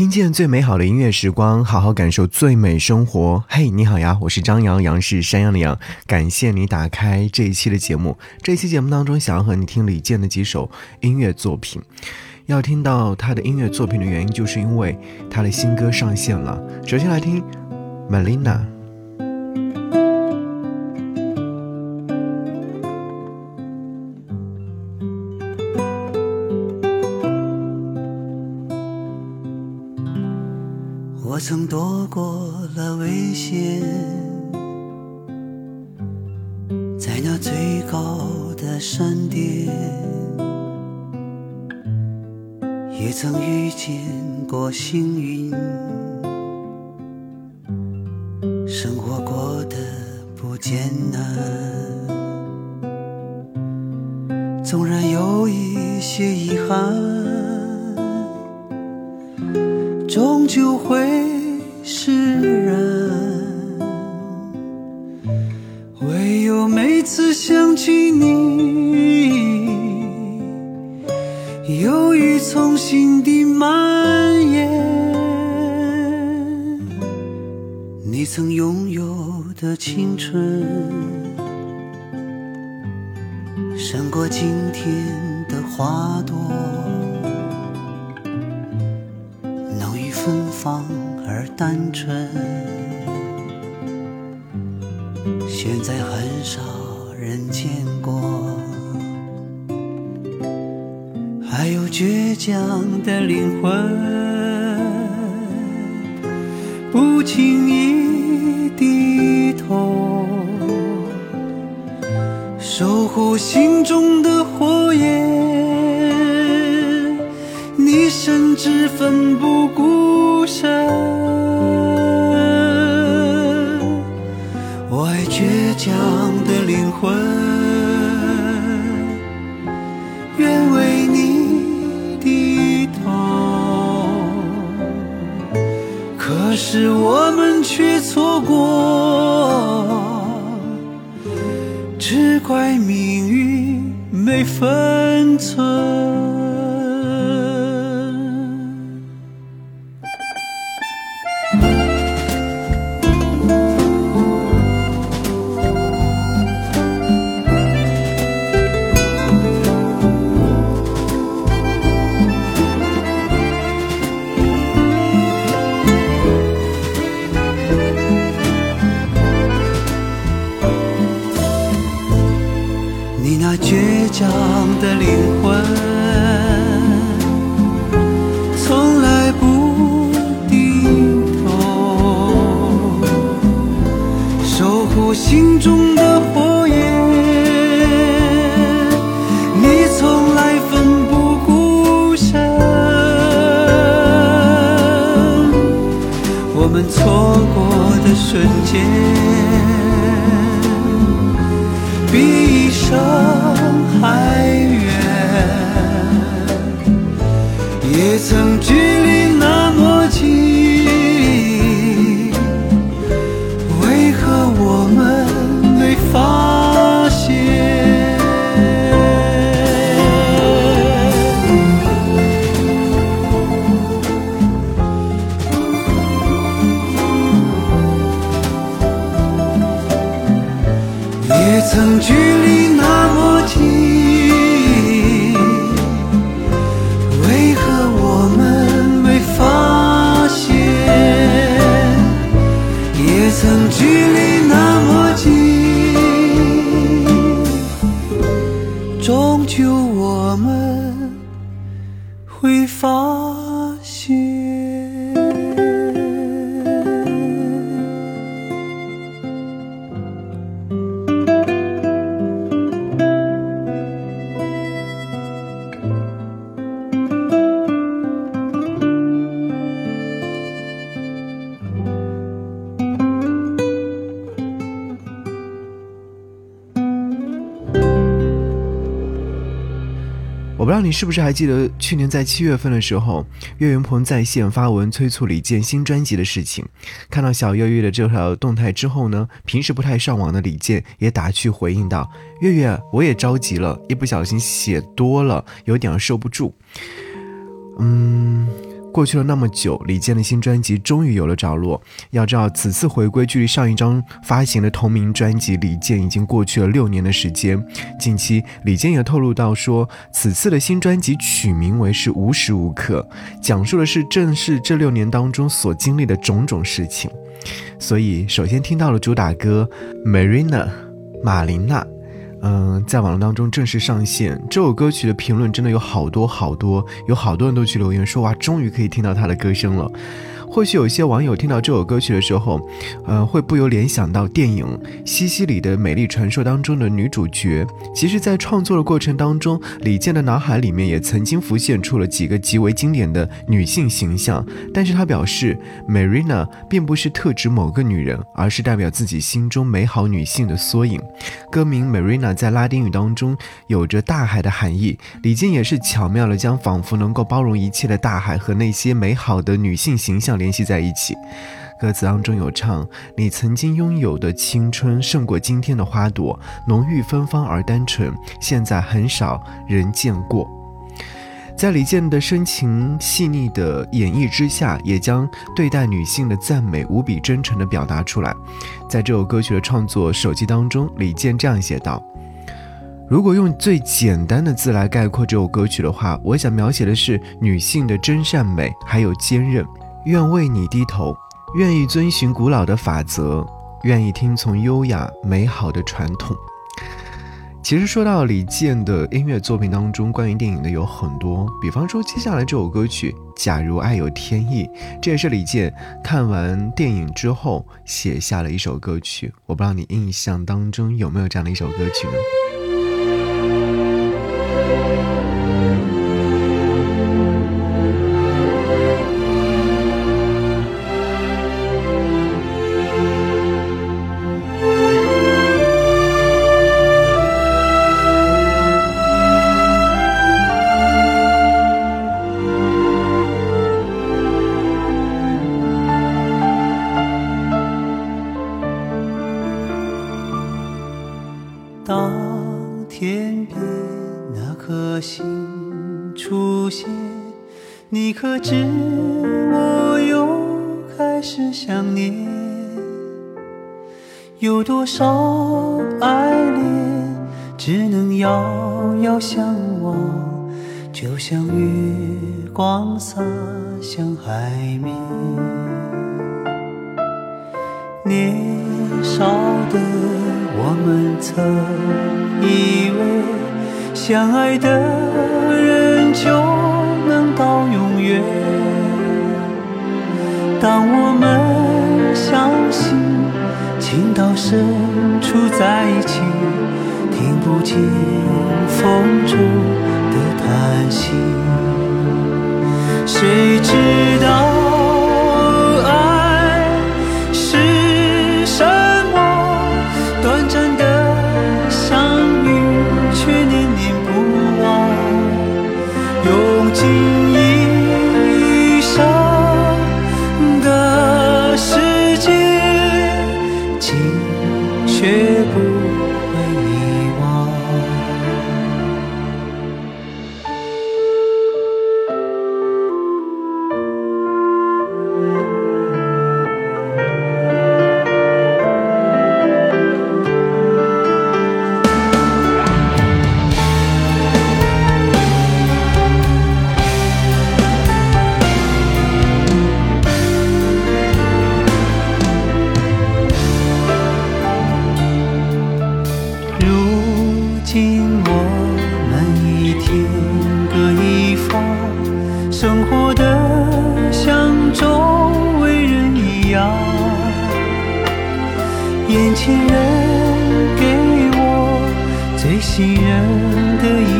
听见最美好的音乐时光，好好感受最美生活。嘿，你好呀，我是张阳，阳是山羊的羊。感谢你打开这一期的节目。这一期节目当中，想要和你听李健的几首音乐作品。要听到他的音乐作品的原因，就是因为他的新歌上线了。首先来听 Melina。过了危险，在那最高的山巅，也曾遇见过幸运，生活过得不艰难，纵然有一些遗憾，终究会。唯有每次想起你，忧郁从心底蔓延。你曾拥有的青春，胜过今天的花朵，浓郁芬芳。而单纯，少人见过。还有倔强的灵魂，不轻易低头，守护心中的火焰。你甚至奋不顾身。我爱倔强愿为你低头。可是我们却错过，只怪命运没分寸。我们错过的瞬间，比一生还。也曾曾距离那么近。你是不是还记得去年在七月份的时候，岳云鹏在线发文催促李健新专辑的事情。看到小岳岳的这条动态之后呢，平时不太上网的李健也打趣回应道：“岳岳，我也着急了，一不小心写多了，有点受不住。”嗯，过去了那么久，李健的新专辑终于有了着落。要知道，此次回归距离上一张发行的同名专辑《李健》已经过去了六年的时间。近期，李健也透露到说，此次的新专辑取名为是《无时无刻》，讲述的是正是这六年当中所经历的种种事情。所以，首先听到了主打歌《Marina》，马琳娜。嗯，在网络当中正式上线这首歌曲的评论真的有好多好多，有好多人都去留言说哇，终于可以听到他的歌声了。或许有些网友听到这首歌曲的时候，呃，会不由联想到电影《西西里的美丽传说》当中的女主角。其实，在创作的过程当中，李健的脑海里面也曾经浮现出了几个极为经典的女性形象。但是他表示，Marina 并不是特指某个女人，而是代表自己心中美好女性的缩影。歌名 Marina 在拉丁语当中有着大海的含义。李健也是巧妙的将仿佛能够包容一切的大海和那些美好的女性形象。联系在一起，歌词当中有唱：“你曾经拥有的青春胜过今天的花朵，浓郁芬芳而单纯，现在很少人见过。”在李健的深情细腻的演绎之下，也将对待女性的赞美无比真诚地表达出来。在这首歌曲的创作手记当中，李健这样写道：“如果用最简单的字来概括这首歌曲的话，我想描写的是女性的真善美，还有坚韧。”愿为你低头，愿意遵循古老的法则，愿意听从优雅美好的传统。其实说到李健的音乐作品当中，关于电影的有很多，比方说接下来这首歌曲《假如爱有天意》，这也是李健看完电影之后写下了一首歌曲。我不知道你印象当中有没有这样的一首歌曲呢？有多少爱恋只能遥遥相望，就像月光洒向海面。年少的我们曾以为相爱的人就能。到永远。当我们相信情到深处在一起，听不见风中的叹息，谁知道？生活的像周围人一样，眼前人给我最信任的依。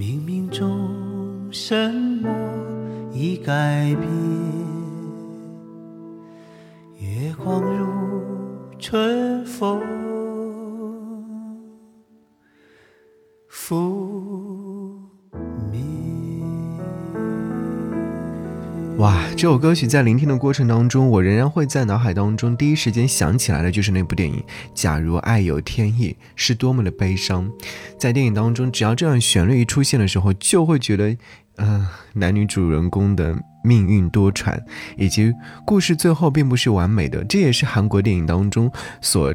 冥冥中什么已改变？月光如春风。哇，这首歌曲在聆听的过程当中，我仍然会在脑海当中第一时间想起来的就是那部电影《假如爱有天意》，是多么的悲伤。在电影当中，只要这样旋律一出现的时候，就会觉得，嗯，男女主人公的命运多舛，以及故事最后并不是完美的。这也是韩国电影当中所。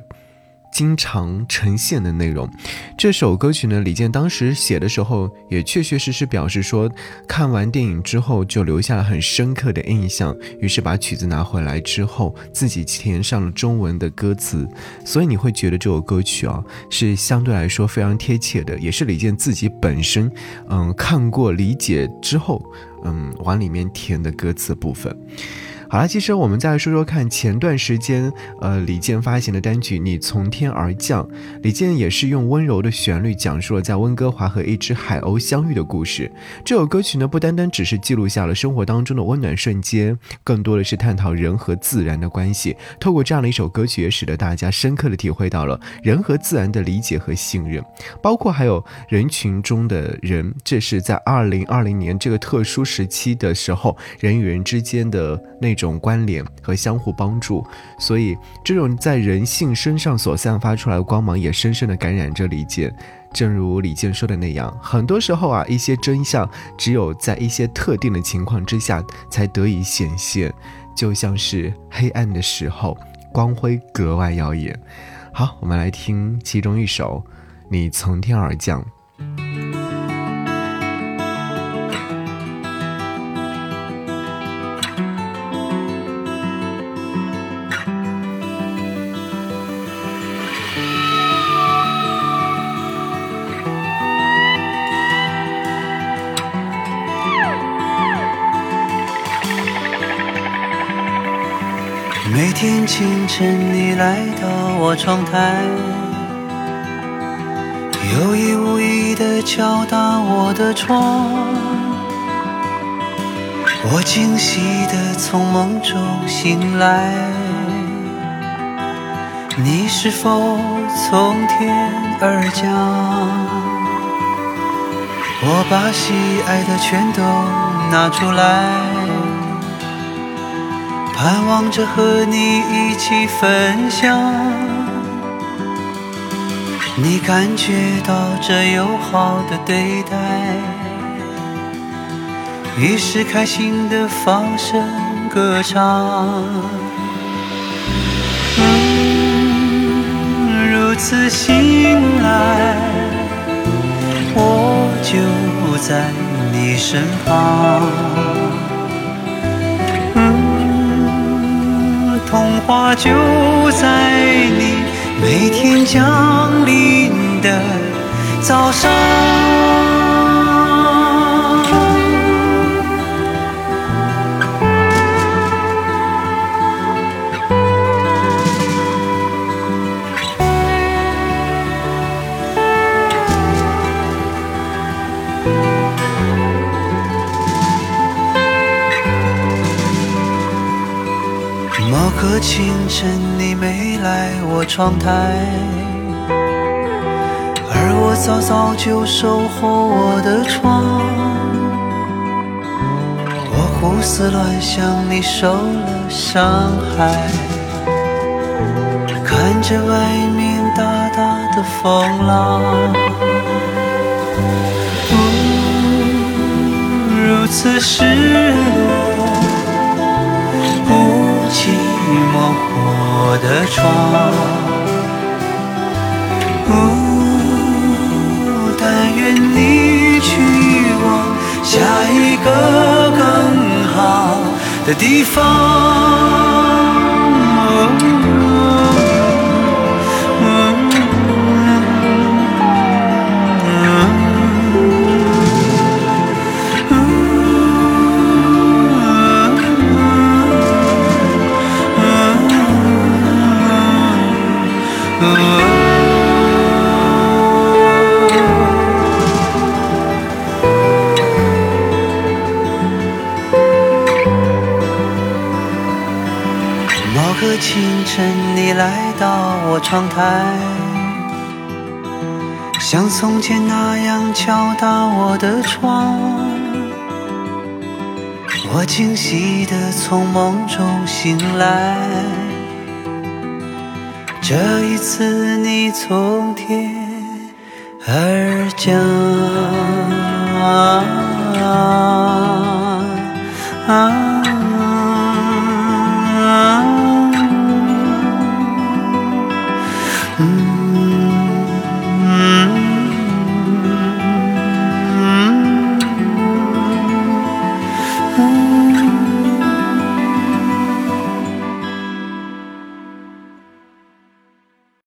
经常呈现的内容，这首歌曲呢，李健当时写的时候也确确实实表示说，看完电影之后就留下了很深刻的印象，于是把曲子拿回来之后，自己填上了中文的歌词，所以你会觉得这首歌曲啊是相对来说非常贴切的，也是李健自己本身嗯看过理解之后嗯往里面填的歌词部分。好了，其实我们再来说说看，前段时间，呃，李健发行的单曲《你从天而降》，李健也是用温柔的旋律讲述了在温哥华和一只海鸥相遇的故事。这首歌曲呢，不单单只是记录下了生活当中的温暖瞬间，更多的是探讨人和自然的关系。透过这样的一首歌曲，也使得大家深刻的体会到了人和自然的理解和信任，包括还有人群中的人，这是在二零二零年这个特殊时期的时候，人与人之间的那种。种关联和相互帮助，所以这种在人性身上所散发出来的光芒，也深深的感染着李健。正如李健说的那样，很多时候啊，一些真相只有在一些特定的情况之下才得以显现，就像是黑暗的时候，光辉格外耀眼。好，我们来听其中一首《你从天而降》。天清晨，你来到我窗台，有意无意地敲打我的窗。我惊喜地从梦中醒来，你是否从天而降？我把喜爱的全都拿出来。盼望着和你一起分享，你感觉到这友好的对待，于是开心的放声歌唱。嗯，如此醒来，我就在你身旁。童话就在你每天降临的早上。可清晨你没来我窗台，而我早早就守候我的窗。我胡思乱想，你受了伤害，看着外面大大的风浪，如此失落。我的窗，但愿你去往下一个更好的地方。窗台，像从前那样敲打我的窗。我惊喜地从梦中醒来，这一次你从天而降。啊